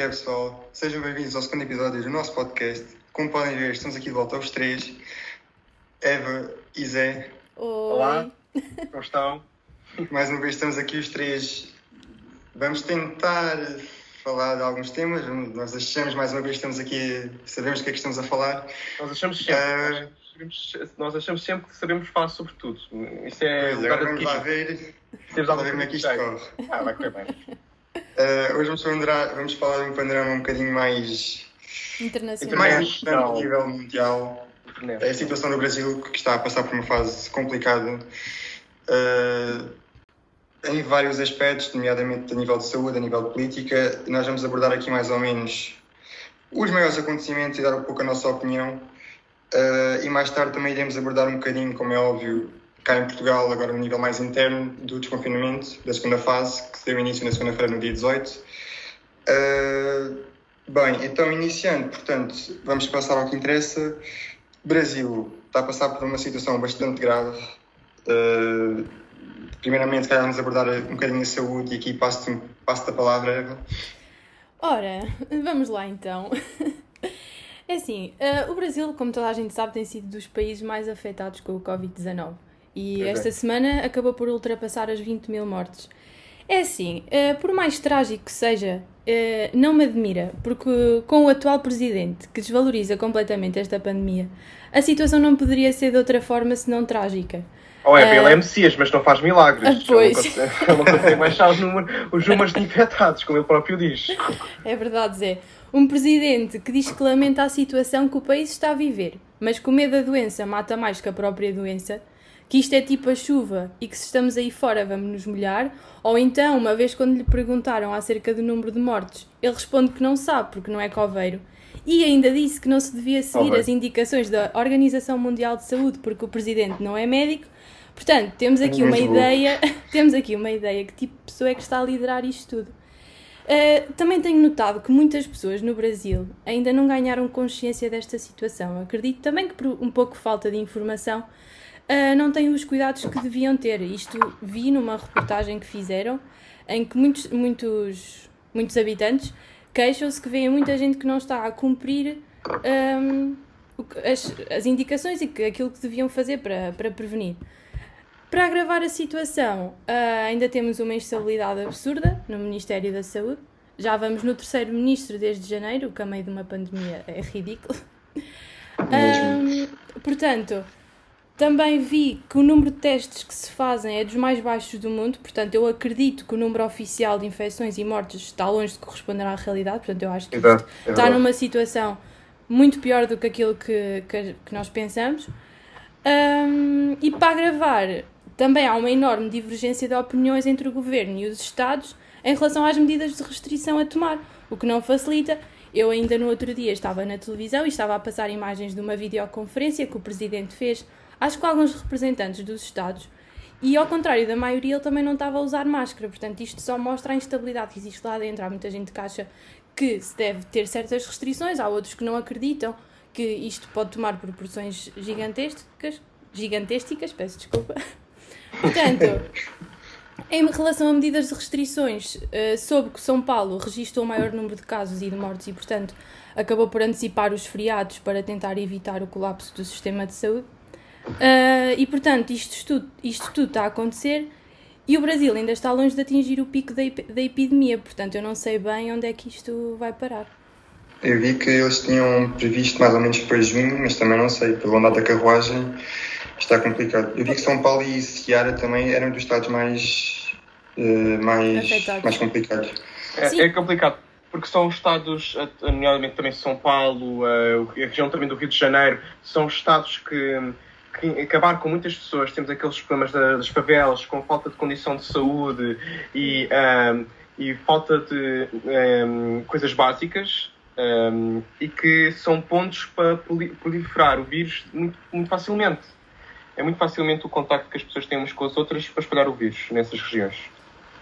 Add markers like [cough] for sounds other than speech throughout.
É que é, pessoal? Sejam bem-vindos ao segundo episódio do nosso podcast. Como podem ver, estamos aqui de volta aos três: Eva e Zé. Oi. Olá. Como estão? Mais uma vez, estamos aqui os três. Vamos tentar falar de alguns temas. Nós achamos, mais uma vez, estamos aqui, sabemos do que é que estamos a falar. Nós achamos sempre, Ah. nós, sabemos, nós achamos sempre que sabemos falar sobre tudo. Isso é Pois, agora vamos lá ver, Temos lá alguma ver como é que isto corre. Ah, vai correr bem. Ah, hoje vamos, ponderar- vamos falar de um panorama um bocadinho mais, Internacional. mais Internacional. importante a nível mundial. É a situação do Brasil que está a passar por uma fase complicada eh, em vários aspectos, nomeadamente a nível de saúde, a nível de política. Nós vamos abordar aqui mais ou menos os maiores acontecimentos e dar um pouco a nossa opinião. Eh, e mais tarde também iremos abordar um bocadinho, como é óbvio, cá em Portugal, agora no nível mais interno do desconfinamento da segunda fase, que deu início na segunda-feira, no dia 18. Eh, bem, então iniciando, portanto, vamos passar ao que interessa. Brasil está a passar por uma situação bastante grave. Uh, primeiramente, calhar vamos abordar um bocadinho a saúde e aqui passo-te passo a palavra, Eva. Ora, vamos lá então. [laughs] É assim, eh, o Brasil, como toda a gente sabe, tem sido dos países mais afetados com o Covid-19. E é. esta semana acabou por ultrapassar as 20 mil mortes. É assim, eh, por mais trágico que seja, eh, não me admira, porque com o atual presidente, que desvaloriza completamente esta pandemia, a situação não poderia ser de outra forma senão trágica. Ou é, Ah. ele é Messias, mas não faz milagres. Ah, pois. Ele não consegue, baixar os números, os números de infectados, como ele próprio diz. É verdade, Zé. Um presidente que diz que lamenta a situação que o país está a viver, mas que o medo da doença mata mais que a própria doença, que isto é tipo a chuva e que se estamos aí fora vamos nos molhar, ou então, uma vez quando lhe perguntaram acerca do número de mortes, ele responde que não sabe porque não é coveiro. E ainda disse que não se devia seguir as indicações da Organização Mundial de Saúde porque o presidente não é médico. Portanto, temos aqui uma Mesmo. ideia, [laughs] temos aqui uma ideia que tipo de pessoa é que está a liderar isto tudo. Uh, também tenho notado que muitas pessoas no Brasil ainda não ganharam consciência desta situação. Acredito também que por um pouco falta de informação uh, não têm os cuidados que deviam ter. Isto vi numa reportagem que fizeram em que muitos, muitos, muitos habitantes queixam-se que veem muita gente que não está a cumprir um, as, as indicações e que, aquilo que deviam fazer para, para prevenir. Para agravar a situação, ah, ainda temos uma instabilidade absurda no Ministério da Saúde. Já vamos no terceiro ministro desde janeiro, o que a meio de uma pandemia é ridículo. Mesmo. Ah, portanto, também vi que o número de testes que se fazem é dos mais baixos do mundo, portanto, eu acredito que o número oficial de infecções e mortes está longe de corresponder à realidade, portanto, eu acho que Exato. é está numa situação muito pior do que aquilo que, que, que nós pensamos. Ahm, e para agravar, também há uma enorme divergência de opiniões entre o governo e os Estados em relação às medidas de restrição a tomar, o que não facilita. Eu ainda no outro dia estava na televisão e estava a passar imagens de uma videoconferência que o presidente fez, acho que alguns representantes dos Estados, e ao contrário da maioria, ele também não estava a usar máscara. Portanto, isto só mostra a instabilidade que existe lá dentro. Há muita gente que acha que se deve ter certas restrições, há outros que não acreditam que isto pode tomar proporções gigantescas, gigantescas, peço desculpa. [laughs] Portanto, em relação a medidas de restrições, eh, soube que São Paulo registrou o maior número de casos e de mortes e, portanto, acabou por antecipar os feriados para tentar evitar o colapso do sistema de saúde. Ah, e, portanto, isto tudo, isto tudo está a acontecer e o Brasil ainda está longe de atingir o pico da, da epidemia, portanto, eu não sei bem onde é que isto vai parar. Eu vi que eles tinham previsto mais ou menos para junho, mas também não sei, pelo andar da carruagem está complicado. Eu vi que São Paulo e Ceará também eram dos estados mais, eh, mais, mais complicados. É, é complicado, porque são estados, eh, nomeadamente também São Paulo, eh, a região também do Rio de Janeiro, são estados que, que acabaram com muitas pessoas. Temos aqueles problemas da- das favelas, com falta de condição de saúde e, ahm, e falta de ahm, coisas básicas. ahm, e que são pontos para proli- proliferar o vírus muito, muito facilmente. É muito facilmente o contacto que as pessoas têm umas com as outras para espalhar o vírus nessas regiões.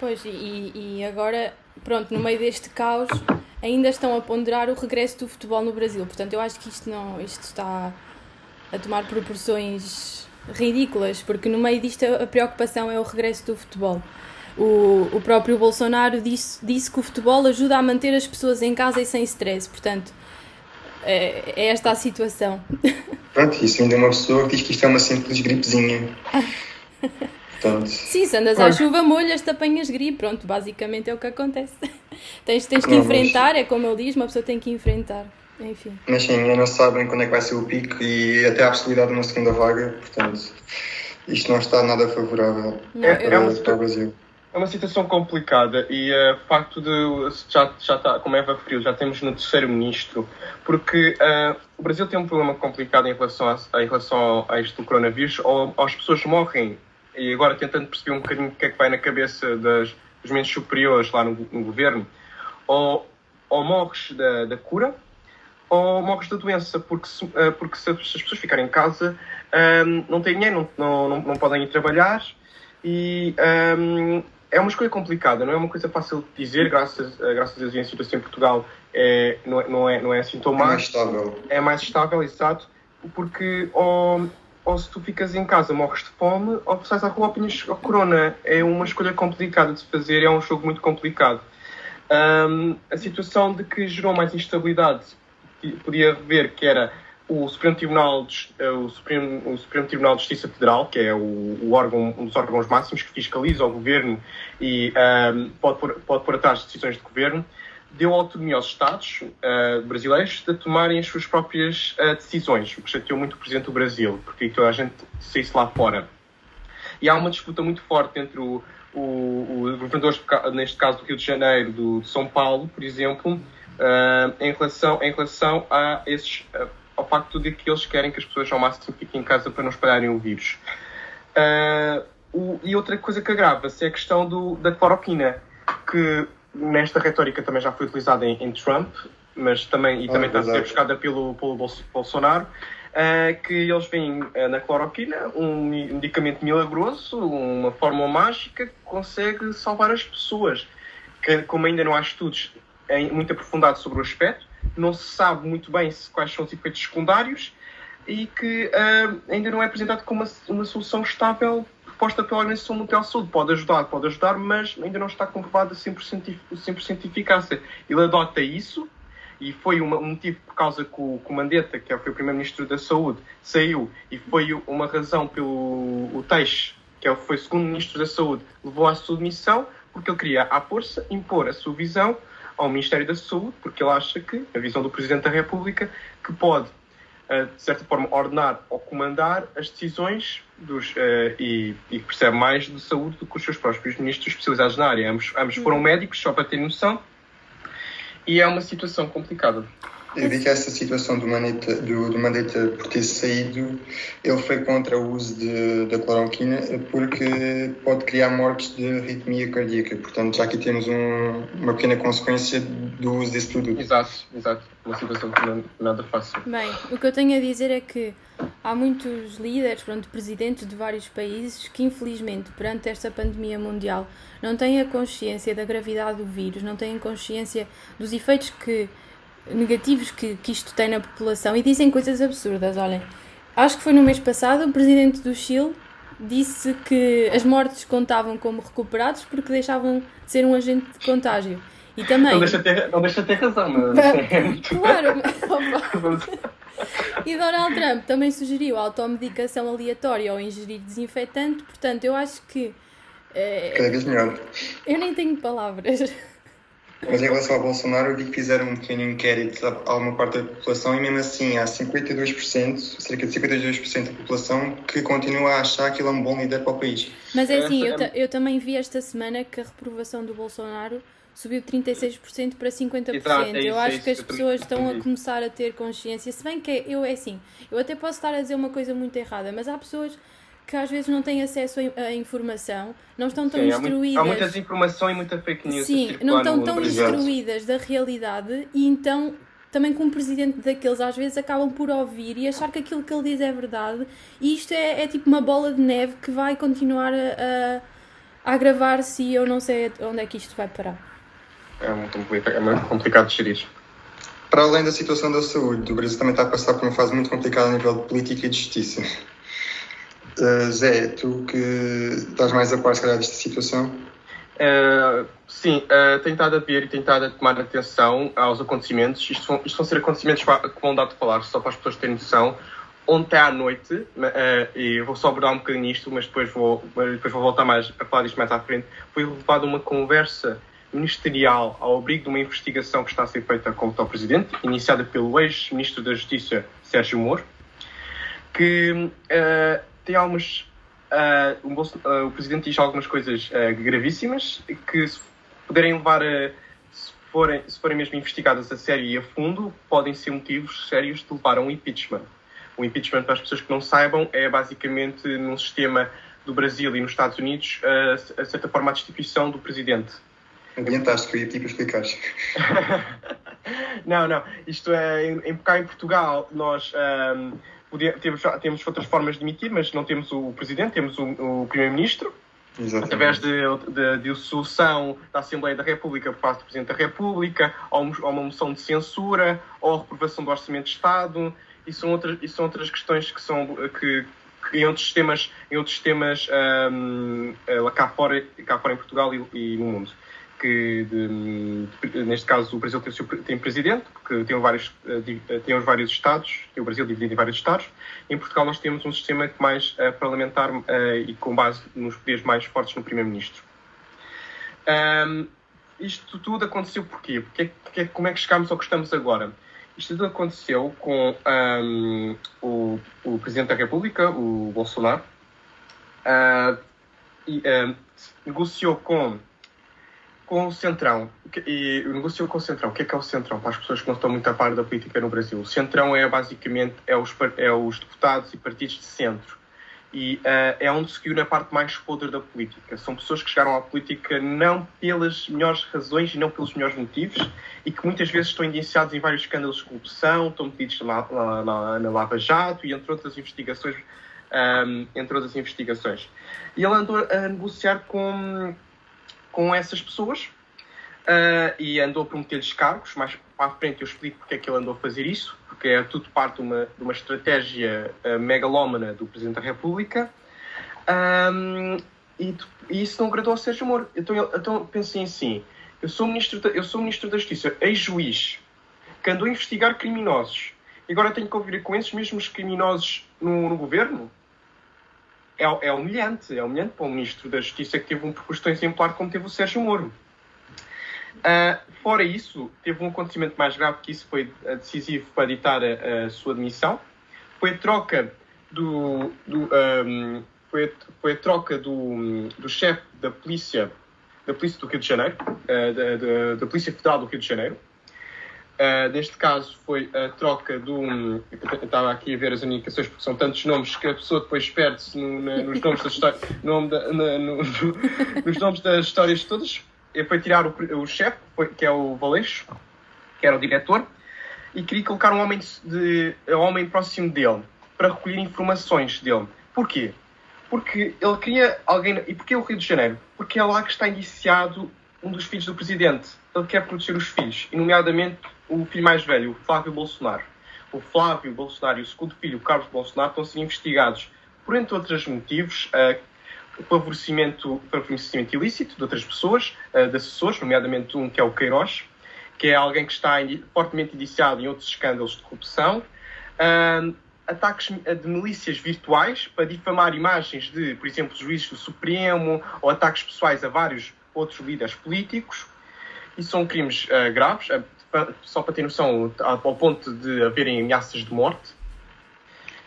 Pois, e, e agora, pronto, no meio deste caos, ainda estão a ponderar o regresso do futebol no Brasil. Portanto, eu acho que isto não, isto está a tomar proporções ridículas, porque no meio disto a preocupação é o regresso do futebol. O, o próprio Bolsonaro disse, disse que o futebol ajuda a manter as pessoas em casa e sem stress. Portanto, é, é esta a situação. [laughs] Pronto, isso ainda é uma pessoa que diz que isto é uma simples gripezinha. Portanto, Sim, se andas à chuva, molhas, te apanhas gripe. Pronto, basicamente é o que acontece. [laughs] tens, tens que não, enfrentar, mas... é como ele diz, uma pessoa tem que enfrentar. Enfim. Mas sim, ainda não sabem quando é que vai ser o pico e até há a possibilidade de uma segunda vaga, portanto, isto não está nada favorável não, para, é uma, para o Brasil. É uma situação complicada e o uh, facto de já, já está, como Eva referiu, já temos no terceiro ministro, porque uh, o Brasil tem um problema complicado em relação a, em relação a este coronavírus, ou as pessoas morrem, e agora tentando perceber um bocadinho o que é que vai na cabeça das, dos membros superiores lá no, no governo, ou, ou morres da, da cura, ou morres da doença, porque se, uh, porque se as pessoas ficarem em casa, um, não têm dinheiro, não, não, não podem ir trabalhar e um, é uma escolha complicada, não é uma coisa fácil de dizer, graças, eh, graças a Deus, a situação em Portugal é, não, é, não, é, não é assim tão má. É mais estável. É mais estável, exato, porque ou, ou se tu ficas em casa morres de fome, ou sais à rua apanhas a corona. É uma escolha complicada de se fazer, é um jogo muito complicado. Um, a situação de que gerou mais instabilidade podia ver que era o Supremo Tribunal, de, eh, o Supremo, o Supremo Tribunal de Justiça Federal, que é o, o, órgão, um dos órgãos máximos que fiscaliza o governo e um, ehm, pode, pôr, pode pôr atrás decisões de governo, deu autonomia aos Estados uh, brasileiros de tomarem as suas próprias uh, decisões, o que chateou muito o Presidente do Brasil, porque toda a gente saísse lá fora. E há uma disputa muito forte entre o, o, o neste caso do Rio de Janeiro, do, de São Paulo, por exemplo, uh, em, relação, em relação a esses ao facto de que eles querem que as pessoas ao máximo fiquem em casa para não espalharem o vírus. Uh, o, e outra coisa que agrava-se é a questão do, da cloroquina, que nesta retórica também já foi utilizada em, em Trump, mas também, e também ah, está a ser buscada pelo, pelo Bolsonaro, uh, que eles veem uh, na cloroquina um medicamento milagroso, uma fórmula mágica que consegue salvar as pessoas. Que, como ainda não há estudos muito aprofundados sobre o aspecto, não se sabe muito bem quais são os efeitos secundários e que uh, ainda não é apresentado como uma, uma solução estável proposta pela Organização Mundial de Saúde. Pode ajudar, pode ajudar, mas ainda não está comprovada 100%, 100 eficácia. Ele adota isso e foi uma, um motivo por causa que o, que o Mandetta, que foi o Primeiro-Ministro da Saúde, saiu e foi uma razão pelo o Teixe, que é foi o segundo Ministro da Saúde, levou à submissão porque ele queria, à força, impor a sua visão ao Ministério da Saúde, porque ele acha que, a visão do Presidente da República, que pode, eh, de certa forma, ordenar ou comandar as decisões dos, uh, e, e percebe mais de saúde do que os seus próprios ministros especializados na área. Ambos, ambos foram uhum. médicos, só para ter noção, e é uma situação complicada. Eu vi que essa situação do Mandetta, do, do Mandetta por ter saído, ele foi contra o uso de, da cloroquina porque pode criar mortes de arritmia cardíaca. Portanto, já aqui temos um, uma pequena consequência do uso desse produto. Exato, exato. Uma situação que não nada fácil. Bem, o que eu tenho a dizer é que há muitos líderes, pronto, presidentes de vários países que, infelizmente, perante esta pandemia mundial, não têm a consciência da gravidade do vírus, não têm consciência dos efeitos que negativos que, que isto tem na população e dizem coisas absurdas. Olhem, acho que foi no mês passado o presidente do Chile disse que as mortes contavam como recuperados porque deixavam de ser um agente de contágio. E também. Não deixa ter, não deixa ter razão, mas. claro, [laughs] E Donald Trump também sugeriu automedicação aleatória ou ingerir desinfetante, portanto, eu acho que. É... Cada vez melhor. Eu nem tenho palavras. Mas em relação ao Bolsonaro, eu vi que fizeram um pequeno inquérito a alguma parte da população e mesmo assim há 52%, cerca de 52% da população que continua a achar que ele é um bom líder para o país. Mas é assim, eu, eu também vi esta semana que a reprovação do Bolsonaro subiu de 36% para 50%. Exato, é isso, eu acho é que as pessoas estão a começar a ter consciência, se bem que eu é assim, eu até posso estar a dizer uma coisa muito errada, mas há pessoas que às vezes não têm acesso a informação, não estão tão Sim, instruídas. Há, muita desinformação e muita fake news. Sim, não estão tão instruídas da realidade e então também como presidente daqueles às vezes acabam por ouvir e achar que aquilo que ele diz é verdade e isto é, é tipo uma bola de neve que vai continuar a, a agravar-se e eu não sei onde é que isto vai parar. É muito, é muito complicado de gerir. Para além da situação da saúde, o Brasil também está a passar por uma fase muito complicada a nível de política e de justiça. Uh, Zé, tu que estás mais a par, se calhar, desta situação? Uh, sim, uh, tenho estado a ver e tenho estado a tomar atenção aos acontecimentos. Isto vão, isto vão ser acontecimentos que vão dar de falar, só para as pessoas terem noção. Ontem à noite, uh, e vou só abordar um bocadinho isto, mas depois vou, depois vou voltar mais a falar disto mais à frente, foi levada uma conversa ministerial ao abrigo de uma investigação que está a ser feita contra o Presidente, iniciada pelo ex-Ministro da Justiça, Sérgio Moro, que uh, tem algumas. Uh, Bolso, uh, o Presidente diz algumas coisas gravíssimas que, se puderem levar a. Se forem, se forem mesmo investigadas a sério e a fundo, podem ser motivos sérios de levar a um impeachment. O impeachment, para as pessoas que não saibam, é basicamente num sistema do Brasil e nos Estados Unidos a, a certa forma a destituição do presidente Adiantaste que eu ia pedir para explicares. [laughs] não, não. Isto é, em, cá em Portugal, nós um, temos, temos outras formas de emitir, mas não temos o Presidente, temos o, o Primeiro-Ministro. Através de, de, de solução da Assembleia da República por parte do Presidente da República, ou, ou uma moção de censura, ou a reprovação do Orçamento de Estado, e são outras, e são outras questões que são que, que em outros sistemas, em outros sistemas um, cá, fora, cá fora em Portugal e, e no mundo que de, neste caso o Brasil tem, tem, presidente, porque tem vários, eh, tem os vários estados, tem o Brasil dividido em vários estados. Em Portugal nós temos um sistema mais uh, parlamentar uh, e com base nos poderes mais fortes no primeiro-ministro. Um, isto tudo aconteceu porquê? Porque, porque, como é que chegámos ao que estamos agora? Isto tudo aconteceu com um, o, o, Presidente da República, o Bolsonaro, uh, e, negociou com com o Centrão, e negociou com o Centrão. O que é que é o Centrão? Para as pessoas que não estão muito a par da política no Brasil. O Centrão é basicamente é os, é os deputados e partidos de centro. E uh, é onde se na parte mais podre da política. São pessoas que chegaram à política não pelas melhores razões e não pelos melhores motivos e que muitas vezes estão indiciados em vários escândalos de corrupção, estão metidos na, na, na, na Lava Jato e entre outras investigações. Um, ehm, entre outras investigações. E ele andou a negociar com com essas pessoas uh, e andou a prometer-lhes cargos. Mais para a frente eu explico porque é que ele andou a fazer isso, porque é tudo parte de uma, de uma estratégia uh, megalómana do Presidente da República. Um, e, e, isso não agradou ao Sérgio Moro. Então, então pensei assim: eu sou ministro, da, eu sou ministro da Justiça, ex-juiz, que andou a investigar criminosos, e agora tenho que ouvir com esses mesmos criminosos no, no governo? É, é humilhante. É humilhante para um Ministro da Justiça que teve um percurso tão exemplar como teve o Sérgio Moro. Uh, fora isso, teve um acontecimento mais grave que isso foi decisivo para ditar a, a sua demissão. Foi a troca do, do um, foi, foi troca do, do chefe da polícia da polícia do Rio de Janeiro, uh, da, da, da, polícia federal do Rio de Janeiro, Uh, neste caso foi a troca do. Eu estava aqui a ver as indicações porque são tantos nomes que a pessoa depois perde-se no, nos nomes das histórias. No, no, [laughs] no, nos nomes das histórias todas. Foi tirar o, o chefe, que é o Valeixo, que era o diretor, e queria colocar um homem, de, um homem próximo dele para recolher informações dele. Porquê? Porque ele queria alguém. E porquê o Rio de Janeiro? Porque é lá que está indiciado um dos filhos do presidente. Ele quer proteger os filhos, e nomeadamente o filho mais velho, o Flávio Bolsonaro. O Flávio Bolsonaro e o segundo filho, o Carlos Bolsonaro, estão a ser investigados por, entre outros motivos, uh, o favorecimento, favorecimento ilícito de outras pessoas, uh, de assessores, nomeadamente um que é o Queiroz, que é alguém que está fortemente indiciado em outros escândalos de corrupção. Uh, ataques de milícias virtuais para difamar imagens de, por exemplo, juízes do Supremo ou ataques pessoais a vários outros líderes políticos. E são crimes uh, graves, uh, só para ter noção, ao ponto de haverem ameaças de morte.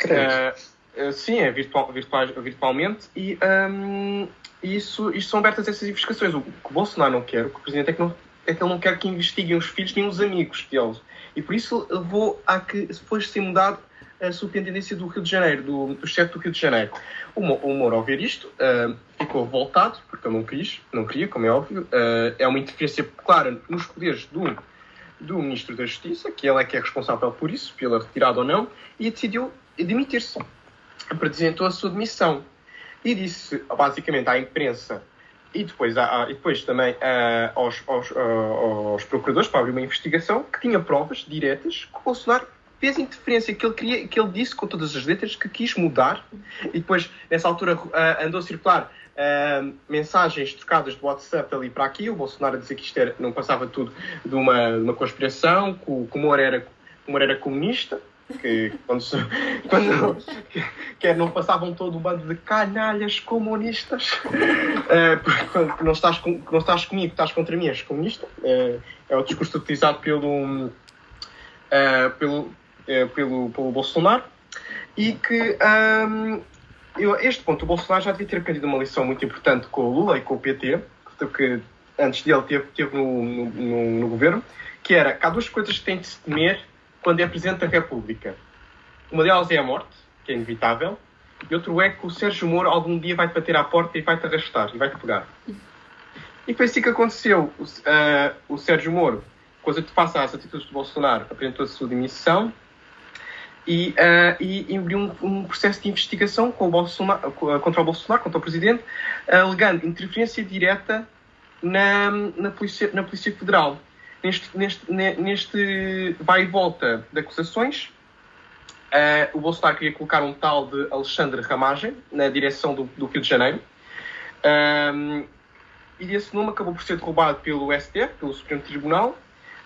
Uh, sim, é virtual, virtual, virtualmente. E um, isso, isto são abertas essas investigações. O que o Bolsonaro não quer, o que o Presidente é que, não, é que ele não quer que investiguem os filhos nem os amigos deles. E por isso levou a que depois ser mudado a superintendência do Rio de Janeiro, do, do chefe do Rio de Janeiro. O, o Moro, ao ver isto, uh, ficou voltado, porque ele não quis, não queria, como é óbvio. Uh, é uma interferência clara nos poderes do do Ministro da Justiça, que ele é que é responsável por isso, pela retirada ou não, e decidiu demitir-se. Apresentou a sua demissão e disse basicamente à imprensa e depois, a, e depois também a, aos, aos, aos, procuradores para abrir uma investigação que tinha provas diretas que Bolsonaro fez interferência, que ele, queria, que ele disse com todas as letras que quis mudar, e depois, nessa altura, uh, andou a circular uh, mensagens trocadas do WhatsApp ali para aqui, o Bolsonaro a dizer que isto era, não passava tudo de uma, de uma conspiração, que o, que o Moura era, o Moura era comunista, que quando, [laughs] quando que não passavam todo um bando de canalhas comunistas uh, que não estás, com, não estás comigo, estás contra mim, és comunista uh, é o discurso utilizado pelo uh, pelo, pelo, pelo Bolsonaro e que um, eu, este ponto o Bolsonaro já devia ter aprendido uma lição muito importante com o Lula e com o PT que antes dele teve, teve no, no, no governo que era que há duas coisas que tem de se temer quando é Presidente da República. Uma delas é a morte, que é inevitável, e outro é que o Sérgio Moro algum dia vai-te bater à porta e vai-te arrastar e vai-te pegar. E foi assim que aconteceu. O, uh, o Sérgio Moro, coisa que faça as atitudes do Bolsonaro, apresentou a sua demissão e, uh, e abriu um, um, processo de investigação com o Bolsonaro, contra o Bolsonaro, contra o Presidente, alegando interferência direta na, na, polícia, na Polícia Federal neste, neste, neste vai e volta de acusações, uh, o Bolsonaro queria colocar um tal de Alexandre Ramagem na direção do, do Rio de Janeiro. Um, e esse nome acabou por ser derrubado pelo STF, pelo Supremo Tribunal,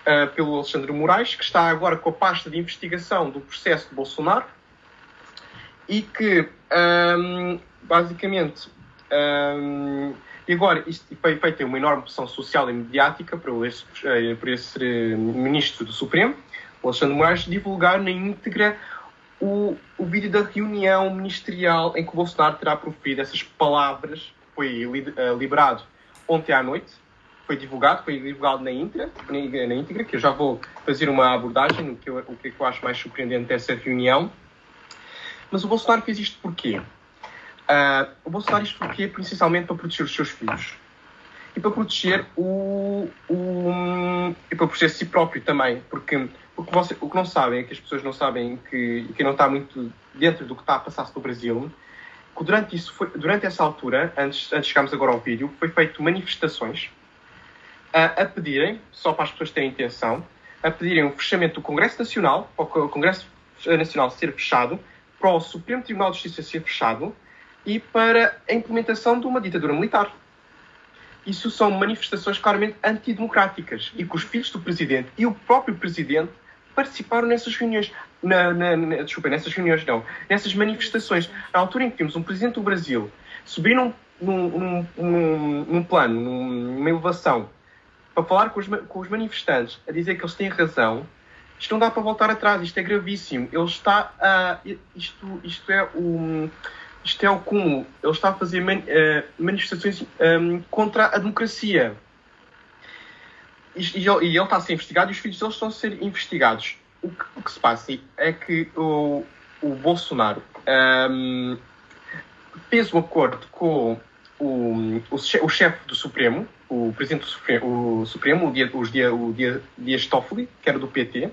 uh, pelo Alexandre Moraes, que está agora com a pasta de investigação do processo de Bolsonaro e que, um, basicamente, um, e agora, isto foi feita uma enorme pressão social e mediática para esse, eh, para esse eh, ministro do Supremo, o Alexandre Moraes, divulgar na íntegra o, o vídeo da reunião ministerial em que o Bolsonaro terá proferido essas palavras, que foi liberado ontem à noite, foi divulgado, foi divulgado na íntegra, na íntegra que eu já vou fazer uma abordagem no que eu, o que eu acho mais surpreendente dessa reunião. Mas o Bolsonaro fez isto porquê? Uh, o Bolsonaro isto porque principalmente para proteger os seus filhos e para proteger o, o e para proteger si próprio também, porque o que, você, o que não sabem é que as pessoas não sabem que quem não está muito dentro do que está a passar-se no Brasil, que durante isso foi, durante essa altura, antes antes de chegarmos agora ao vídeo, foi feito manifestações a, a pedirem, só para as pessoas terem intenção, a pedirem o fechamento do Congresso Nacional, para o Congresso Nacional ser fechado, para o Supremo Tribunal de Justiça ser fechado e para a implementação de uma ditadura militar. Isso são manifestações claramente antidemocráticas e que os filhos do presidente e o próprio presidente participaram nessas reuniões. Na, na, na, desculpa, nessas reuniões não. Nessas manifestações. Na altura em que tínhamos um presidente do Brasil subir num, num, num, num plano, numa elevação, para falar com os, com os manifestantes, a dizer que eles têm razão, isto não dá para voltar atrás, isto é gravíssimo. Ele está a. isto, isto é o isto é o cúmulo. Ele está a fazer man, uh, manifestações um, ehm, contra a democracia. E, e, ele, e, ele, está a ser investigado e os filhos dele estão a ser investigados. O que, o que se passa é que o, o Bolsonaro um, ehm, fez um acordo com o, o, o chefe do Supremo, o presidente do Supremo, o, Supremo, o, dia, os dia, o dia, Dias Toffoli, que era do PT,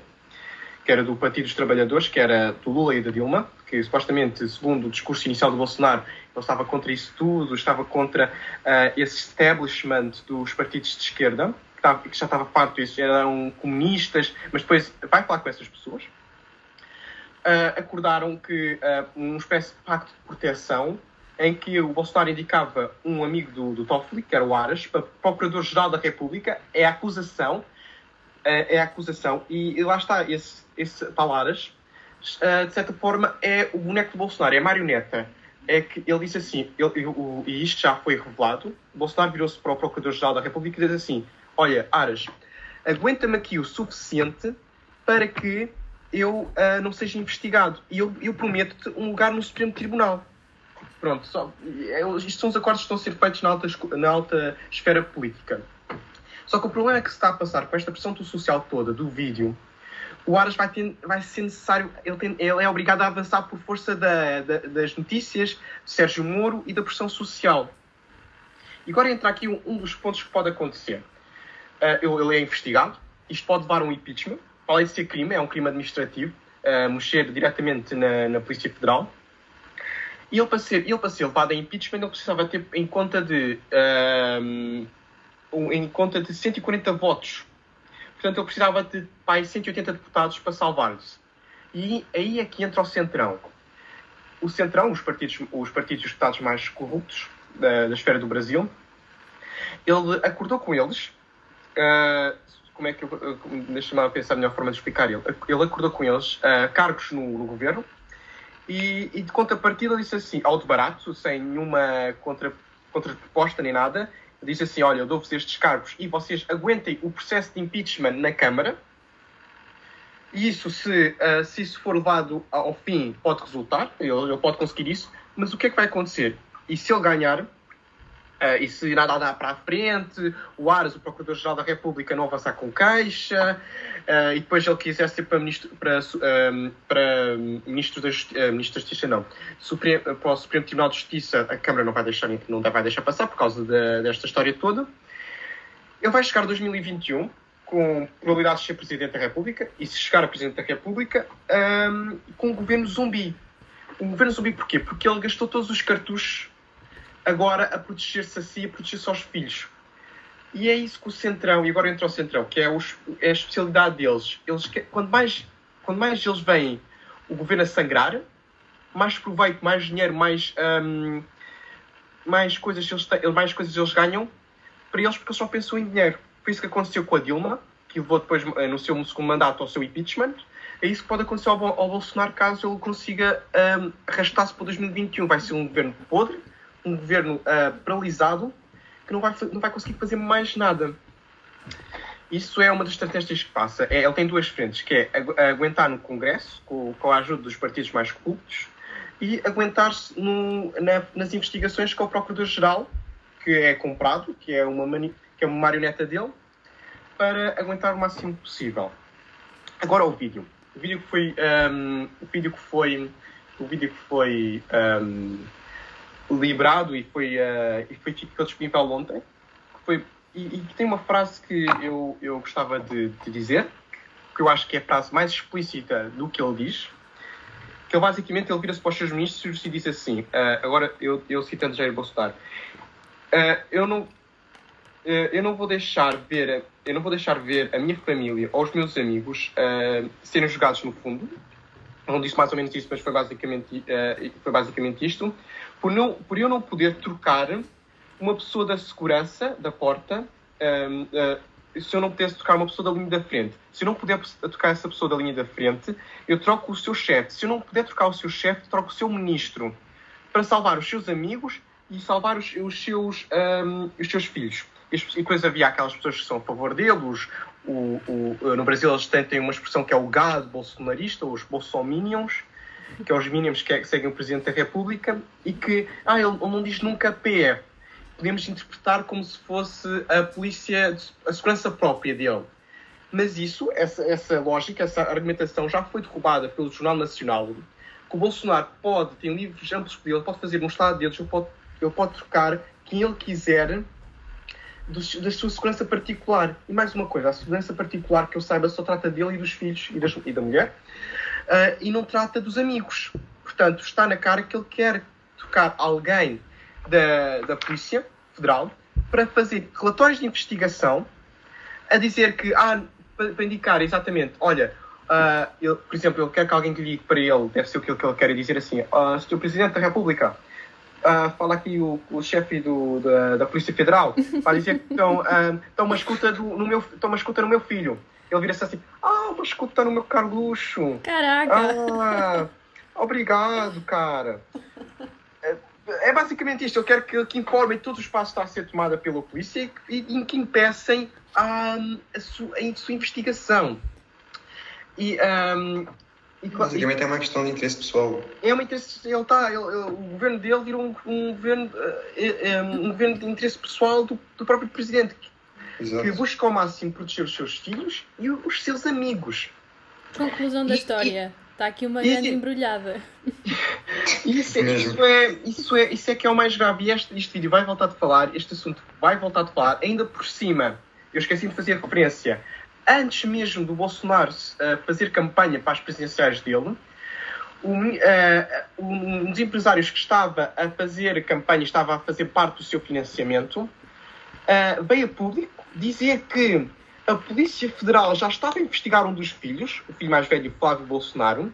que era do Partido dos Trabalhadores, que era do Lula e da Dilma, que supostamente, segundo o discurso inicial do Bolsonaro, ele estava contra isso tudo, estava contra uh, esse establishment dos partidos de esquerda, que, que já estava farto disso, eram comunistas, mas depois vai falar com essas pessoas. Uh, acordaram que uh, uma espécie de pacto de proteção em que o Bolsonaro indicava um amigo do, do Toffoli, que era o Aras, para Procurador-Geral da República, é a acusação, é a acusação, e lá está, esse, esse tal Aras uh, de certa forma, é o boneco do Bolsonaro, é a marioneta. É que ele disse assim, ele, o, e isto já foi revelado, Bolsonaro virou-se para o Procurador-Geral da República e disse assim, olha, Aras, aguenta-me aqui o suficiente para que eu uh, não seja investigado. E eu, eu prometo-te um lugar no Supremo Tribunal. Pronto, só, é, isto são os acordos que estão a ser feitos na alta, na alta esfera política. Só que o problema é que se está a passar com esta pressão social toda do vídeo o Aras vai, ter, vai ser necessário, ele, tem, ele, é obrigado a avançar por força da, da, das notícias de Sérgio Moro e da pressão social. E agora entra aqui um, um dos pontos que pode acontecer. Uh, ele é investigado, isto pode levar a um impeachment, além de ser crime, é um crime administrativo, uh, mexer diretamente na, na Polícia Federal. E ele para, ser, ele, para ser levado a impeachment, ele precisava ter em conta de, uh, em conta de 140 votos Portanto, ele precisava de pai, 180 deputados para salvar-lhes. E aí é que entra o Centrão. O Centrão, os partidos, os partidos dos Estados mais corruptos da, da esfera do Brasil, ele acordou com eles. Uh, como é que eu. Deixa-me pensar a melhor forma de explicar ele. Ele acordou com eles uh, cargos no, no governo e, e, de contrapartida disse assim, de barato, sem nenhuma contra, contraproposta nem nada, disse assim: Olha, eu dou-vos estes cargos e vocês aguentem o processo de impeachment na Câmara. E isso, se, uh, se isso for levado ao fim, pode resultar, ele pode conseguir isso, mas o que é que vai acontecer? E se ele ganhar, Uh, se nada andar para a frente, o Aras, o Procurador-Geral da República, não avançar com queixa, uh, e depois ele quiser ser para Ministro, para, uh, para ministro, da Justiça, ministro da Justiça, não, Supremo, para o Supremo Tribunal de Justiça, a Câmara não vai deixar, não vai deixar passar por causa de, desta história toda. Ele vai chegar a 2021 com probabilidade de ser Presidente da República, e se chegar a Presidente da República, um, com um governo zumbi. Um governo zumbi porquê? Porque ele gastou todos os cartuchos agora a proteger-se a si, a proteger-se aos filhos. E é isso que o Centrão, e agora entra o Centrão, que é, os, é a especialidade deles. Eles, quando, mais, quando mais eles veem o governo a sangrar, mais proveito, mais dinheiro, mais, um, mais, coisas eles mais coisas eles ganham para eles, porque eles só pensam em dinheiro. Foi isso que aconteceu com a Dilma, que levou depois, eh, no seu segundo mandato, ao seu impeachment. É isso que pode acontecer ao, ao Bolsonaro caso ele consiga um, arrastar-se para 2021. Vai ser um governo podre, um governo uh, paralisado que não vai, não vai conseguir fazer mais nada. Isso é uma das estratégias que passa. É, ele tem duas frentes, que é aguentar no Congresso, com, com a ajuda dos partidos mais corruptos, e aguentar-se na, nas investigações com o Procurador-Geral, que é comprado, que é, uma mani, que é uma marioneta dele, para aguentar o máximo possível. Agora o vídeo. O vídeo que foi... Um, o vídeo que foi... O vídeo que foi... Um, liberado e foi, uh, e foi ficou disponível ontem. Foi, e, e tem uma frase que eu, eu gostava de, de, dizer, que eu acho que é a frase mais explícita do que ele diz, que ele basicamente ele vira-se para os seus ministros e diz assim, uh, agora eu, eu citando Jair Bolsonaro, uh, eu não eu não vou deixar ver eu não vou deixar ver a minha família ou os meus amigos serem jogados no fundo não disse mais ou menos isso, mas foi basicamente, uh, foi basicamente isto. Por, não, por eu não poder trocar uma pessoa da segurança da porta, uh, uh, se eu não pudesse trocar uma pessoa da linha da frente, se eu não puder trocar essa pessoa da linha da frente, eu troco o seu chefe. Se eu não puder trocar o seu chefe, troco o seu ministro para salvar os seus amigos e salvar os, os seus, um, os seus filhos. E depois havia aquelas pessoas que são a favor dele, o, o, no Brasil eles têm, têm uma expressão que é o gado bolsonarista, os bolsominions, que é os mínimos que, é, que seguem o Presidente da República, e que ah, ele, ele não diz nunca PE. Podemos interpretar como se fosse a polícia, a segurança própria dele. Mas isso, essa, essa lógica, essa argumentação já foi derrubada pelo Jornal Nacional, que o Bolsonaro pode, tem livros amplos ele pode fazer um estado de dedos, ele pode, ele pode trocar quem ele quiser da sua segurança particular. E mais uma coisa, a segurança particular que eu saiba só trata dele e dos filhos e, das, e da mulher uh, e não trata dos amigos. Portanto, está na cara que ele quer tocar alguém da, da Polícia Federal para fazer relatórios de investigação a dizer que, ah, para indicar exatamente, olha, uh, ele, por exemplo, ele quer que alguém ligue para ele, deve ser o que ele quer dizer assim, uh, Sr. Presidente da República, uh, fala aqui o, o chefe do, da, da Polícia Federal, [laughs] para dizer que estão, uh, uma escuta do, no meu, uma escuta no meu filho. Ele vira-se assim, ah, uma escuta no meu Carluxo. Caraca! Ah, obrigado, cara. É, é basicamente isto. Eu quero que, que informem todos os passos que está a ser tomada pela polícia e, e que impeçam a, a, sua, a sua investigação. E, um, Basicamente e, é uma questão de interesse pessoal. É uma interesse. Ele está. Ele, ele, o governo dele virou um, um governo, é, é, um governo de interesse pessoal do, do próprio presidente, que, que, busca ao máximo proteger os seus filhos e os seus amigos. Conclusão da e, história. Está aqui uma grande embrulhada. [laughs] Isso, é, isso, é, isso, é, isso é que é o mais grave. E este, este vídeo vai voltar a falar, este assunto vai voltar a falar, ainda por cima. Eu esqueci de fazer referência antes mesmo do Bolsonaro uh, fazer campanha para as presidenciais dele, um, uh, um dos empresários que estava a fazer campanha, estava a fazer parte do seu financiamento, uh, veio a público dizer que a Polícia Federal já estava a investigar um dos filhos, o filho mais velho, Flávio Bolsonaro,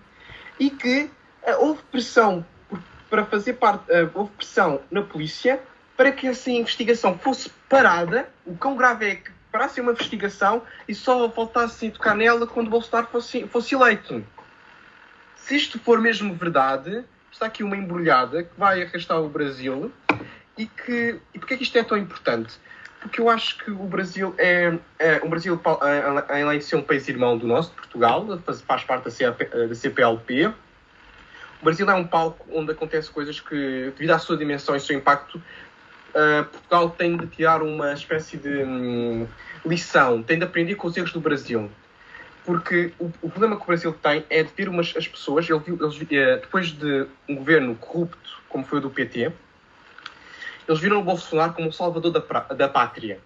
e que houve pressão para fazer parte, houve pressão na polícia para que essa investigação fosse parada. O quão grave é que parasse uma investigação e só voltasse a tocar nela quando Bolsonaro fosse, fosse eleito. Se isto for mesmo verdade, está aqui uma embrulhada que vai arrastar o Brasil e que e porquê é que isto é tão importante? Porque eu acho que o Brasil é, é o Brasil além de ser um país irmão do nosso, Portugal, faz, faz parte da, CP, da CPLP. O Brasil é um palco onde acontecem coisas que, devido à sua dimensão e seu impacto, uh, Portugal tem de tirar uma espécie de um, lição, tem de aprender com os erros do Brasil porque o, o, problema que o Brasil tem é de ter umas as pessoas, eles, eles, depois de um governo corrupto, como foi o do PT, eles viram o Bolsonaro como o salvador da, da pátria.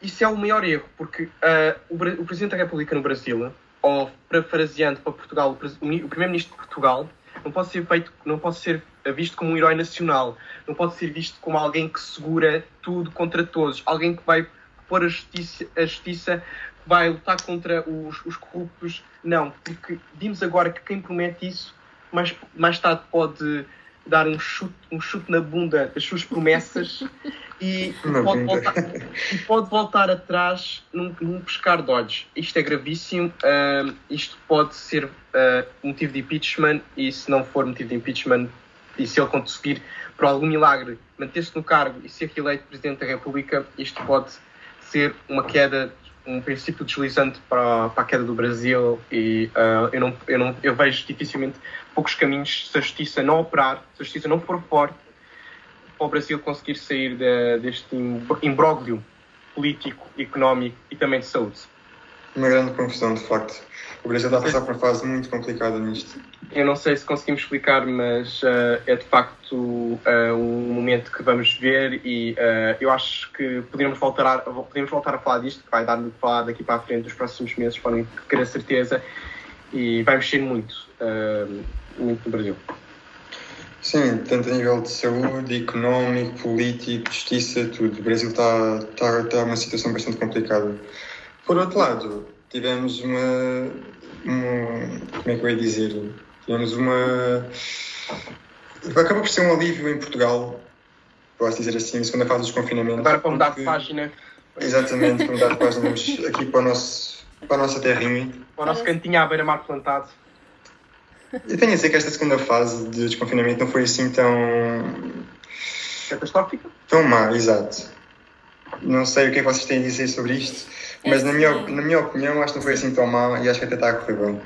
Isso é o maior erro, porque uh, o, o, Presidente da República no Brasil, ou parafraseando para Portugal, o, o Primeiro-Ministro de Portugal, não pode ser feito, não pode ser visto como um herói nacional, não pode ser visto como alguém que segura tudo contra todos, alguém que vai pôr a justiça, a justiça vai lutar contra os, os corruptos. Não, porque vimos agora que quem promete isso mais, mais tarde pode dar um chute, um chute na bunda das suas promessas [laughs] e, pode voltar, e pode voltar atrás num, num pescar de olhos. Isto é gravíssimo. Uh, isto pode ser uh, motivo de impeachment e se não for motivo de impeachment e se ele conseguir, por algum milagre, manter-se no cargo e ser reeleito Presidente da República, isto pode ser uma queda um princípio deslizante para, para a queda do Brasil e uh, eu, não, eu, não, eu vejo dificilmente poucos caminhos se a justiça não operar, se a justiça não for forte, para o Brasil conseguir sair de, deste imbróglio político, económico e também de saúde. Uma grande confusão, de facto. O Brasil está a passar por uma fase muito complicada nisto. Eu não sei se conseguimos explicar, mas uh, é de facto uh, um momento que vamos ver e uh, eu acho que poderíamos voltar, a, poderíamos voltar a falar disto, que vai dar de falar daqui para a frente nos próximos meses, podem ter a certeza, e vai mexer muito, muito no Brasil. Sim, tanto a nível de saúde, económico, político, justiça, tudo. O Brasil está, está, está numa situação bastante complicada. Por outro lado, tivemos uma, uma, como é que eu ia dizer? Tivemos uma. Acaba por ser um alívio em Portugal, posso dizer assim, segunda fase dos confinamentos. Agora para mudar de página. Exatamente, para mudar de página, vamos aqui para, o nosso, para a nossa terrinha. Para o nosso cantinho à beira-mar plantado. Eu tenho a dizer que esta segunda fase de desconfinamento não foi assim tão. catastrófica? Tão má, exato. Não sei o que é que vocês têm a dizer sobre isto. Mas na minha, na minha opinião, acho que não foi assim tão mal e acho que até está a correr bem.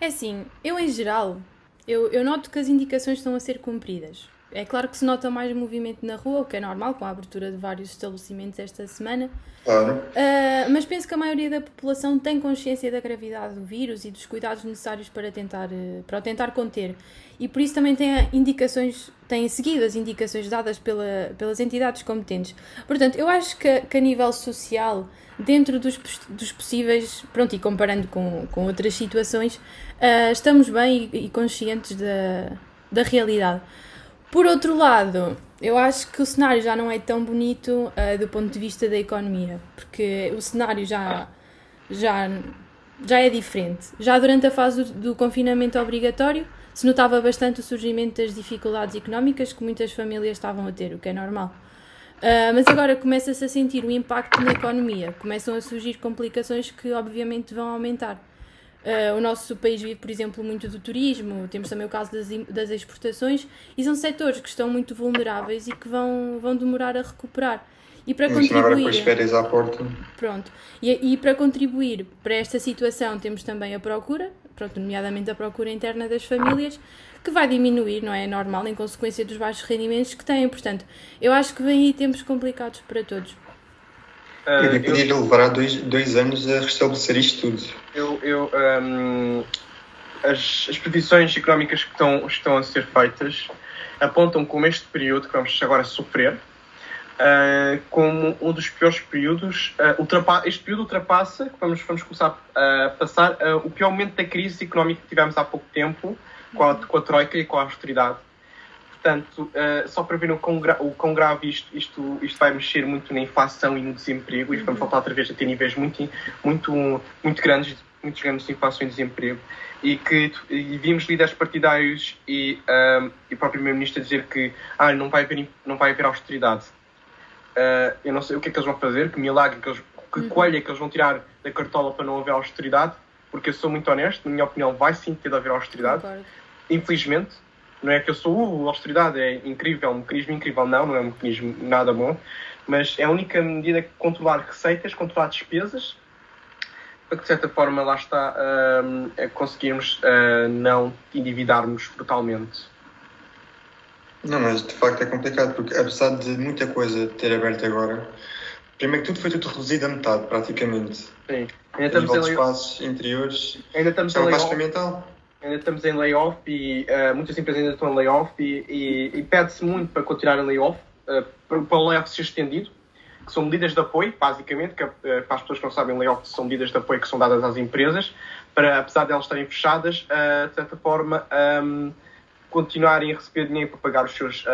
É assim, eu em geral, eu, eu noto que as indicações estão a ser cumpridas. É claro que se nota mais movimento na rua, o que é normal, com a abertura de vários estabelecimentos esta semana. Claro. Uh, mas penso que a maioria da população tem consciência da gravidade do vírus e dos cuidados necessários para tentar, uh, para o tentar conter. E por isso também tem indicações, tem seguido as indicações dadas pela, pelas entidades competentes. Portanto, eu acho que, que a nível social dentro dos, dos possíveis, pronto, e comparando com, com outras situações, uh, estamos bem e, e, conscientes da, da realidade. Por outro lado, eu acho que o cenário já não é tão bonito uh, do ponto de vista da economia, porque o cenário já, já, já é diferente. Já durante a fase do, do confinamento obrigatório, se notava bastante o surgimento das dificuldades económicas que muitas famílias estavam a ter, o que é normal. Uh, mas agora começa-se a sentir o impacto na economia, começam a surgir complicações que obviamente vão aumentar. Uh, o nosso país vive, por exemplo, muito do turismo, temos também o caso das, das exportações, e são setores que estão muito vulneráveis e que vão, vão demorar a recuperar. E para contribuir. Com as férias à porta. Pronto. E, e para contribuir para esta situação temos também a procura, pronto, nomeadamente a procura interna das famílias, que vai diminuir, não é? é normal, em consequência dos baixos rendimentos que têm. Portanto, eu acho que vem aí tempos complicados para todos. Uh, eu podia eu, levar dois, dois anos a restabelecer isto tudo. Eu, eu um, as, as previsões económicas que estão, estão a ser feitas apontam como este período que vamos agora sofrer uh, como um dos piores períodos. Uh, este período ultrapassa, que vamos, vamos começar a passar, uh, o pior momento da crise económica que tivemos há pouco tempo, com a, com a Troika e com a austeridade. Portanto, uh, só para ver o quão, gra o quão grave isto, isto, isto vai mexer muito na inflação e no desemprego, e vamos voltar outra vez a ter níveis muito, muito, muito grandes, muito grandes de inflação e desemprego, e que e vimos líderes partidários e, um, e o próprio Primeiro-Ministro dizer que ah, não, vai haver, não vai haver austeridade. Uh, eu não sei o que é que eles vão fazer, que milagre, que, eles, que uhum. coelho é que eles vão tirar da cartola para não haver austeridade, porque eu sou muito honesto, na minha opinião vai sim ter de haver austeridade. Infelizmente, não é que eu sou uh, a austeridade é incrível, um mecanismo incrível, não, não é um mecanismo nada bom, mas é a única medida que controlar receitas, controlar despesas, para que de certa forma lá está uh, conseguirmos uh, não endividarmos brutalmente. Não, mas de facto é complicado, porque apesar de muita coisa ter aberto agora, primeiro que tudo foi tudo reduzido a metade, praticamente. Sim. Ainda estamos em espaços interiores. Ainda estamos em experimental. Ainda estamos em layoff e uh, muitas empresas ainda estão em layoff e, e, e pede-se muito para continuar em layoff, uh, para, para o layoff ser estendido, que são medidas de apoio, basicamente, que uh, para as pessoas que não sabem, layoff são medidas de apoio que são dadas às empresas, para, apesar de elas estarem fechadas, de certa forma, um, ehm, continuarem a receber dinheiro para pagar os seus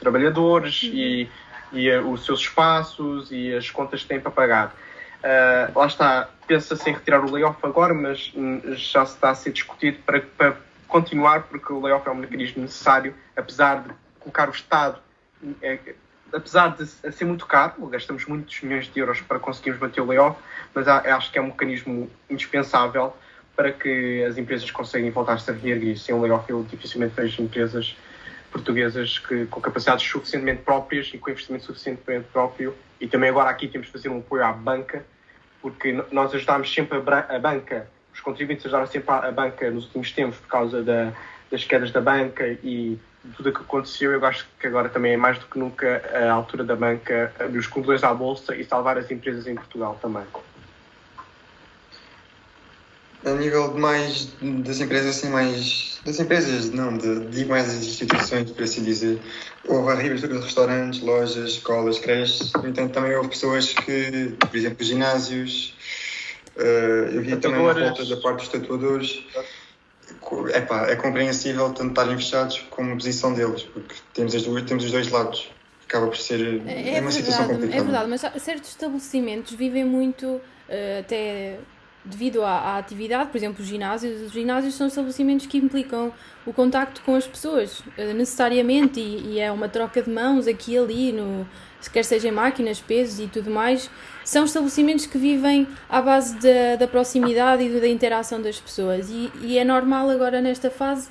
trabalhadores e, e os seus espaços e as contas que têm para pagar. Uh, lá está, pensa-se em retirar o layoff agora, mas já se está a ser discutido para, para continuar, porque o layoff é um mecanismo necessário, apesar de colocar o Estado, é, apesar de ser muito caro, gastamos muitos milhões de euros para conseguirmos manter o layoff, mas acho que é um mecanismo indispensável para que as empresas consigam voltar-se a reerguer. Sem o layoff, eu dificilmente vejo empresas portuguesas que, com capacidades suficientemente próprias e com investimento suficientemente próprio. E também agora aqui temos de fazer um apoio à banca, porque nós ajudámos sempre a, a banca, os contribuintes ajudaram sempre a, a, banca nos últimos tempos por causa da, das quedas da banca e tudo o que aconteceu. Eu acho que agora também é mais do que nunca a altura da banca abrir os condutores à bolsa e salvar as empresas em Portugal também a nível de mais das empresas assim mais das empresas não de, de mais das instituições por assim dizer. Houve a reabertura de restaurantes lojas escolas creches. No entanto também houve pessoas que por exemplo ginásios. Uh, eu vi também uma volta da parte dos tatuadores. Epá, é compreensível tanto estarem fechados como a posição deles porque temos, as duas, temos os dois lados. Acaba por ser é, é uma verdade, situação complicada. é verdade mas certos estabelecimentos vivem muito uh, até devido à, à, atividade, por exemplo, os ginásios, os ginásios são estabelecimentos que implicam o contacto com as pessoas, eh, necessariamente, e, e é uma troca de mãos aqui e ali, no, quer seja em máquinas, pesos e tudo mais, são estabelecimentos que vivem à base da, da proximidade e da interação das pessoas. E, e é normal agora nesta fase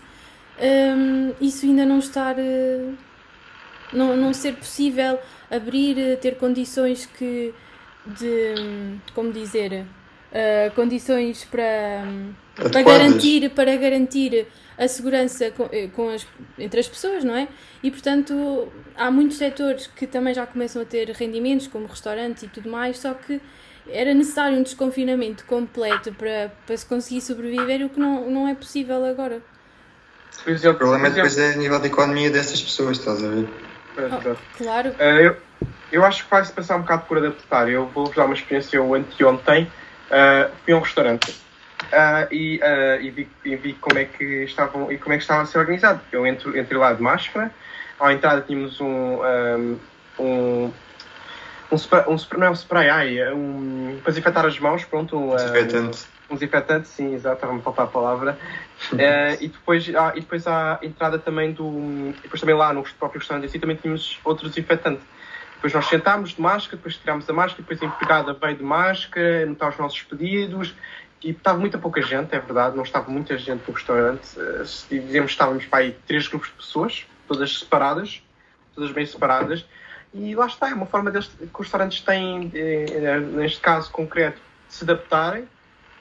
um, isso ainda não estar. Uh, não, não ser possível abrir, eh, ter condições que. de. como dizer uh, condições para, para, garantir, para garantir a segurança com, eh, com as, entre as pessoas, não é? E portanto há muitos setores que também já começam a ter rendimentos, como restaurantes e tudo mais, só que era necessário um desconfinamento completo para, para se conseguir sobreviver, o que não, não é possível agora. Exemplo, o problema é depois é a nível da economia dessas pessoas, estás a ver? Oh, claro. Uh, eu, eu acho que vai-se passar um bocado por adaptar. Eu vou-vos dar uma experiência eu anteontem Uh, fui a um restaurante uh, e, uh, e, vi, e, vi, como é que estavam e como é que estava a ser organizado. Eu entro, entrei lá de máscara, à entrada tínhamos um, um, um um spray, um spray, não é um spray, ai, é um, para desinfetar as mãos, pronto. Um, desinfetante. Um, desinfetante, sim, exato, estava-me a faltar a palavra. uh, [laughs] e, depois, ah, e depois a entrada também do. Depois também lá no próprio restaurante assim também tínhamos outro desinfetante. Depois nós sentámos de máscara, depois tirámos a máscara, depois a empregada veio de máscara, anotar os nossos pedidos. E estava muita pouca gente, é verdade, não estava muita gente no restaurante. Eh, se dizemos estávamos para aí três grupos de pessoas, todas separadas, todas bem separadas. E lá está, é uma forma deles, que os restaurantes têm, eh, neste caso concreto, de se adaptarem,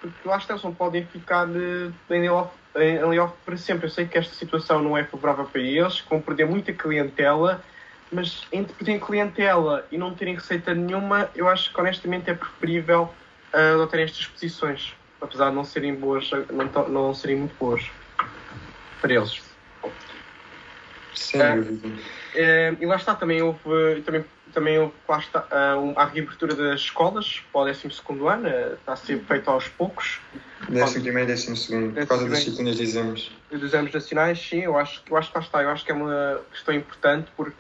porque lá está, eles não podem ficar eh, em layoff, em layoff para sempre. Eu sei que esta situação não é favorável para eles, que vão perder muita clientela mas entre terem clientela e não terem receita nenhuma, eu acho que honestamente é preferível uh, adotarem estas posições, apesar de não serem boas, não, não serem muito boas para eles. Sim. Uh, uh, e lá está, também houve, também, também houve lá está, uh, a reabertura das escolas para o 12 ano, está a ser feito aos poucos. Décimo primeiro e décimo segundo, por causa das disciplinas de exames. Dos exames nacionais, sim, eu acho, eu acho que lá está. Eu acho que é uma questão importante porque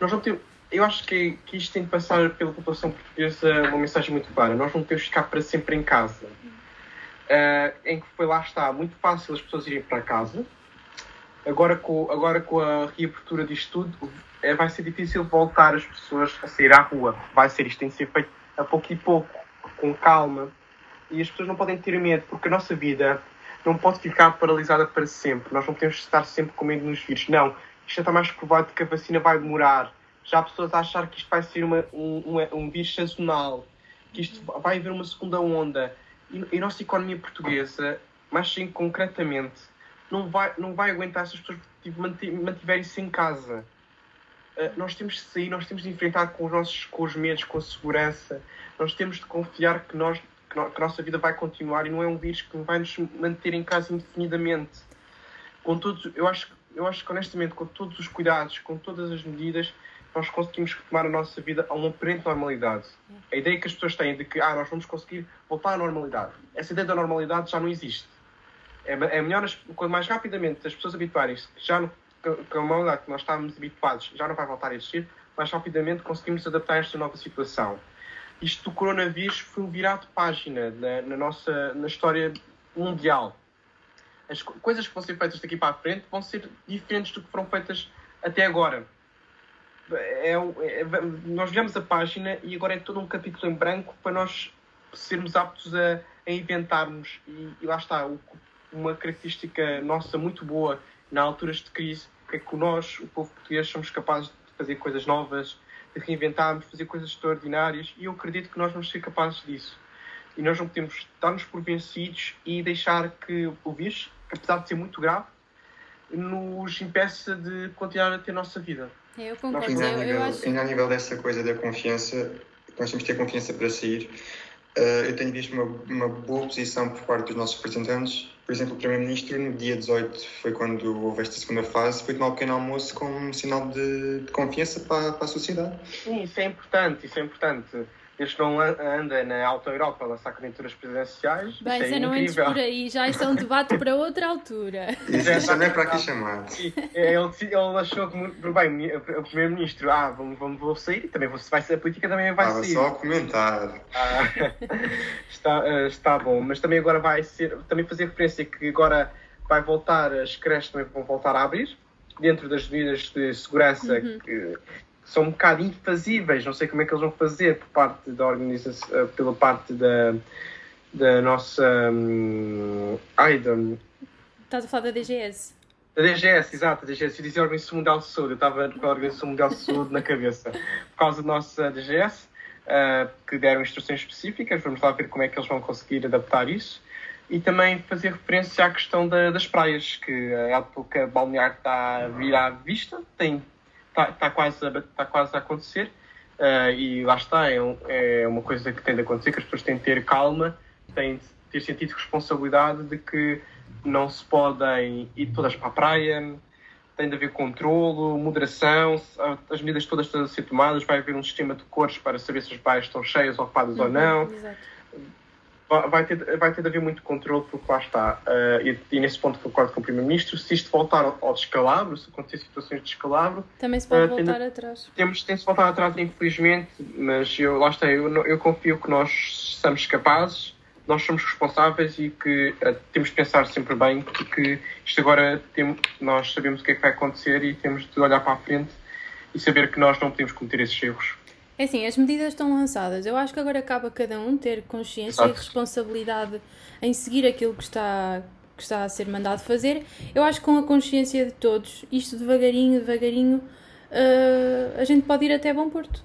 nós não temos. Eu acho que, que isto tem de passar pela população portuguesa uma mensagem muito clara. Nós não temos de ficar para sempre em casa. Uh, em que foi lá está muito fácil as pessoas irem para casa. Agora com, agora com a reabertura disto tudo, é, vai ser difícil voltar as pessoas a sair à rua. Vai ser, isto tem de ser feito a pouco e pouco, com calma e as pessoas não podem ter medo, porque a nossa vida não pode ficar paralisada para sempre. Nós não temos de estar sempre com medo nos vírus. Não, isto está mais provado que a vacina vai demorar. Já há pessoas a achar que isto vai ser uma, um, um, um vírus sazonal, que isto vai haver uma segunda onda. E, e a nossa economia portuguesa, mais sim concretamente, não vai, não vai aguentar se as pessoas mantiverem-se em casa. Uh, nós temos de sair, nós temos de enfrentar com os nossos com os medos, com a segurança. Nós temos de confiar que nós que a nossa vida vai continuar e não é um vírus que vai nos manter em casa indefinidamente. Com todos, eu acho, eu acho que honestamente, com todos os cuidados, com todas as medidas, nós conseguimos retomar a nossa vida a uma aparente normalidade. A ideia que as pessoas têm de que ah, nós vamos conseguir voltar à normalidade, essa ideia da normalidade já não existe. É, é melhor, quanto mais rapidamente as pessoas habituarem-se que já que a normalidade que nós estávamos habituados já não vai voltar a existir, mais rapidamente conseguimos adaptar a esta nova situação isto do coronavírus foi um virado de página na, na, nossa na história mundial. As coisas que vão ser feitas daqui para a frente vão ser diferentes do que foram feitas até agora. É, é, nós viramos a página e agora é todo um capítulo em branco para nós sermos aptos a, a inventarmos. E, e, lá está, uma característica nossa muito boa na alturas de crise é que nós, o povo português, somos capazes de fazer coisas novas, de reinventarmos, fazer coisas extraordinárias e eu acredito que nós vamos ser capazes disso. E nós não podemos dar-nos por vencidos e deixar que o vírus, apesar de ser muito grave, nos impeça de continuar a ter a nossa vida. Eu concordo. Ainda, eu, eu acho... ainda a nível dessa coisa da confiança, nós temos que ter confiança para sair. Uh, eu tenho visto uma, uma boa posição por parte dos nossos representantes por exemplo, o Primeiro-Ministro, no dia 18, foi quando houve esta segunda fase, foi tomar um pequeno almoço com um sinal de, de confiança para, para, a sociedade. Sim, isso é importante, isso é importante. Que não anda na Alta Europa a lançar candidaturas presidenciais. Bem, é você não entres por aí, já isso é um debate para outra altura. [laughs] Isso, isso não é para aqui chamado. Ele, ele achou que, bem, o Primeiro-Ministro, ah, vamos, vamos, vou sair e também vai ser, a política também vai Estava sair. só a comentar. Ah, [laughs] está, eh, está bom, mas também agora vai ser, também fazer referência que agora vai voltar, as creches também vão voltar a abrir, dentro das medidas de segurança uhum. que são um bocado infazíveis, não sei como é que eles vão fazer por parte da organização, eh, pela parte da, da nossa. Um, Estás a falar da DGS? Da DGS, exato, a DGS. Eu dizia Organização Mundial de Saúde, eu estava com a Organização Mundial de Saúde na cabeça. [laughs] Por causa da nossa DGS, uh, que deram instruções específicas, vamos lá ver como é que eles vão conseguir adaptar isso. E também fazer referência à questão da, das praias, que a época balnear está a vir à vista, tem está tá quase, a, tá quase a acontecer. Uh, e lá está, é, um, é, uma coisa que tem de acontecer, que as pessoas têm de ter calma, têm de ter sentido de responsabilidade de que não se podem ir todas para a praia, tem de haver controlo, moderação, as medidas todas estão a ser tomadas, vai haver um sistema de cores para saber se as praias estão cheias, ocupadas uhum, ou não. Exato vai ter, vai ter de haver muito controle, porque lá está. Uh, e, e, nesse ponto concordo com o Primeiro-Ministro. Se isto voltar ao, ao, descalabro, se acontecer situações de descalabro. Também se pode uh, voltar tem, atrás. Temos, tem-se voltar atrás, infelizmente, mas eu, lá está. Eu, eu confio que nós somos capazes, nós somos responsáveis e que uh, temos de pensar sempre bem que, que isto agora tem, nós sabemos o que é que vai acontecer e temos de olhar para a frente e saber que nós não podemos cometer esses erros. É assim, as medidas estão lançadas. Eu acho que agora acaba cada um ter consciência Exato. e responsabilidade em seguir aquilo que está, que está a ser mandado fazer. Eu acho que com a consciência de todos, isto devagarinho, devagarinho, uh, a gente pode ir até Bom Porto.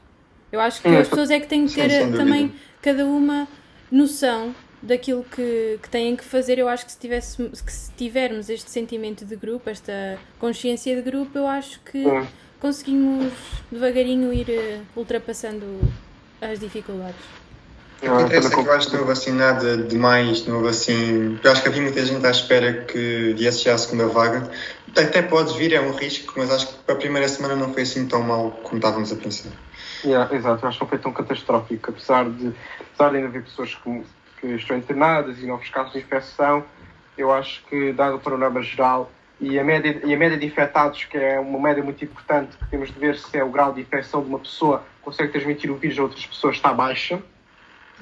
Eu acho que as pessoas é que têm que ter Sim, também, cada uma, noção daquilo que, que têm que fazer. Eu acho que se, tivesse, que se tivermos este sentimento de grupo, esta consciência de grupo, eu acho que conseguimos devagarinho ir uh, ultrapassando as dificuldades. Que acontece é que eu acho que não houve assim nada demais, não houve assim. Eu acho que havia muita gente à espera que viesse já a segunda vaga. Até pode vir, é um risco, mas acho que para a primeira semana não foi assim tão mal como estávamos a pensar. Yeah, exato, eu acho que não foi tão catastrófico, apesar de, apesar de ainda haver pessoas que, que estão internadas e novos casos de infecção, eu acho que, dado o panorama geral, e a, média, e a média de infectados, que é uma média muito importante, que temos de ver se é o grau de infecção de uma pessoa que consegue transmitir o vírus a outras pessoas, está baixa.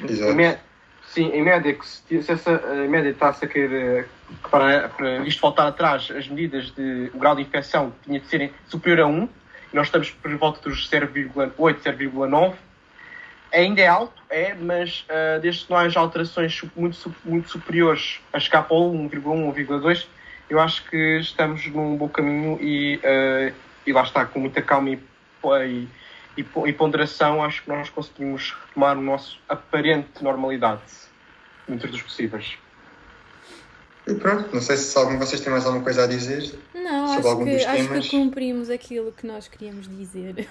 Exato. sim, em média, que se, se essa média está-se a querer, para, para isto voltar atrás, as medidas de, o grau de infecção tinha de ser superior a 1, e nós estamos por volta dos 0,8, 0,9, ainda é alto, é, mas uh, desde que não haja alterações muito, muito superiores a para 1,1, 1,2, eu acho que estamos num bom caminho e, uh, e lá está, com muita calma e, e, e, ponderação, acho que nós conseguimos retomar o nosso aparente normalidade, dentro dos possíveis. E pronto, não sei se algum de vocês tem mais alguma coisa a dizer não, sobre acho algum que, dos temas. Acho que cumprimos aquilo que nós queríamos dizer.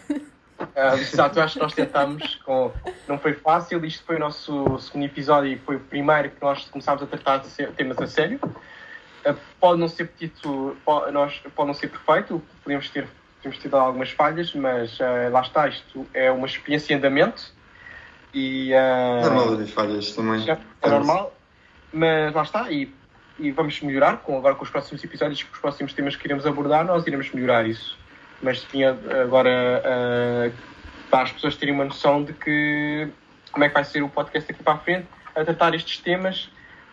Uh, exato, acho que nós tentámos, com... não foi fácil, isto foi o nosso segundo episódio e foi o primeiro que nós começámos a tratar de temas a sério. Uh, pode não ser pode, nós, pode não ser perfeito, podemos ter, podemos ter algumas falhas, mas uh, lá está, isto é uma experiência em andamento. E, uh, normal haver falhas também. É, é normal, mas lá está, e, e vamos melhorar com, agora com os próximos episódios, com os próximos temas que iremos abordar, nós iremos melhorar isso mas tinha agora uh, para as pessoas terem uma noção de que como é que vai ser o podcast daqui para a frente a tratar estes temas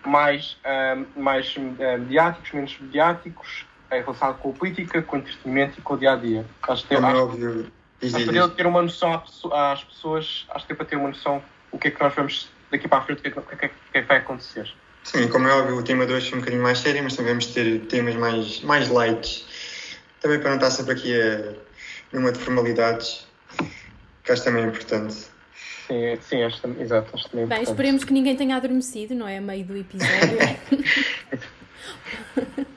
mais, uh, mais uh, mediáticos, menos mediáticos, em relação com a política, com o entretenimento e com o dia a dia. Acho que é óbvio. Para ter uma noção às pessoas, acho que é para ter uma noção o que é que nós vamos daqui para a frente, o que é que, o que, é que, vai acontecer. Sim, como é óbvio, o tema de hoje é um bocadinho mais sério, mas também vamos ter temas mais, mais light também para não estar sempre aqui a, numa de formalidades, que acho também importante. Sim, sim acho, exato, acho também Bem, esperemos que ninguém tenha adormecido, não é? A meio do episódio. [laughs]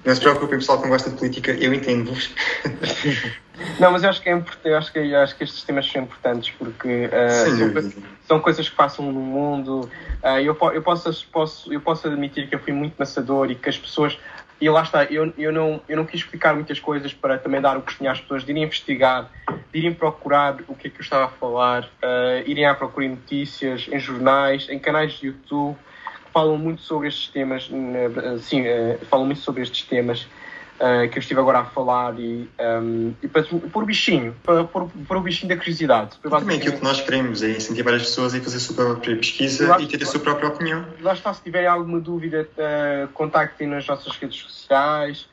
não se preocupem, pessoal que não gosta de política, eu entendo-vos. [laughs] Não, mas eu acho que é importante, eu acho que, eu acho que estes temas são importantes porque uh, são, coisas, são, coisas que passam no mundo. Uh, eu, eu, posso, posso, eu posso admitir que eu fui muito maçador e que as pessoas e lá está, eu, eu, não, eu não quis explicar muitas coisas para também dar o gostinho às pessoas de irem investigar, de irem procurar o que é que eu estava a falar, uh, irem à procura em notícias, em jornais, em canais de YouTube, que falam muito sobre estes temas, uh, sim, uh, falam muito sobre estes temas uh, que eu estive agora a falar e, um, e para pôr o bichinho, para pôr, o bichinho da curiosidade. Também aquilo que nós queremos é incentivar as pessoas a fazer a sua própria pesquisa e ter a sua própria opinião. Lá está, se tiverem alguma dúvida, uh, contactem nas nossas redes sociais.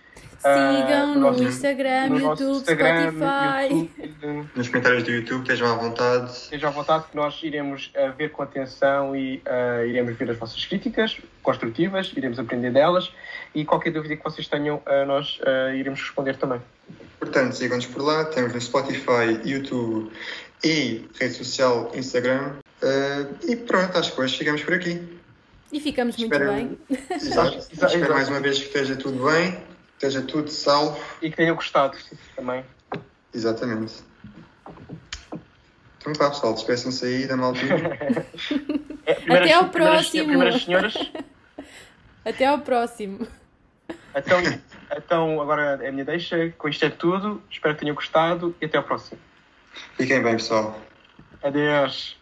Sigam uh, no, Instagram, no YouTube, Instagram, Spotify. YouTube, nos comentários do YouTube, estejam à vontade. Estejam à vontade que nós iremos uh, ver com atenção e uh, iremos ver as vossas críticas construtivas, iremos aprender delas e qualquer dúvida que vocês tenham, uh, nós iremos responder também. Portanto, sigam-nos por lá, temos no Spotify, YouTube e rede social Instagram. e pronto, acho que hoje chegamos por aqui. E ficamos Espero... muito bem. Exato. Espero mais uma vez que esteja tudo bem esteja tudo salvo. E que tenha gostado também. Exatamente. Então vá pessoal, despeçam-se aí da maltinha. [laughs] é, Até ao próximo. Primeiras senhoras. [laughs] Até ao próximo. Então, então agora é a minha deixa. Com isto é tudo. Espero que tenham gostado e até ao próximo. Fiquem bem, pessoal. Adeus.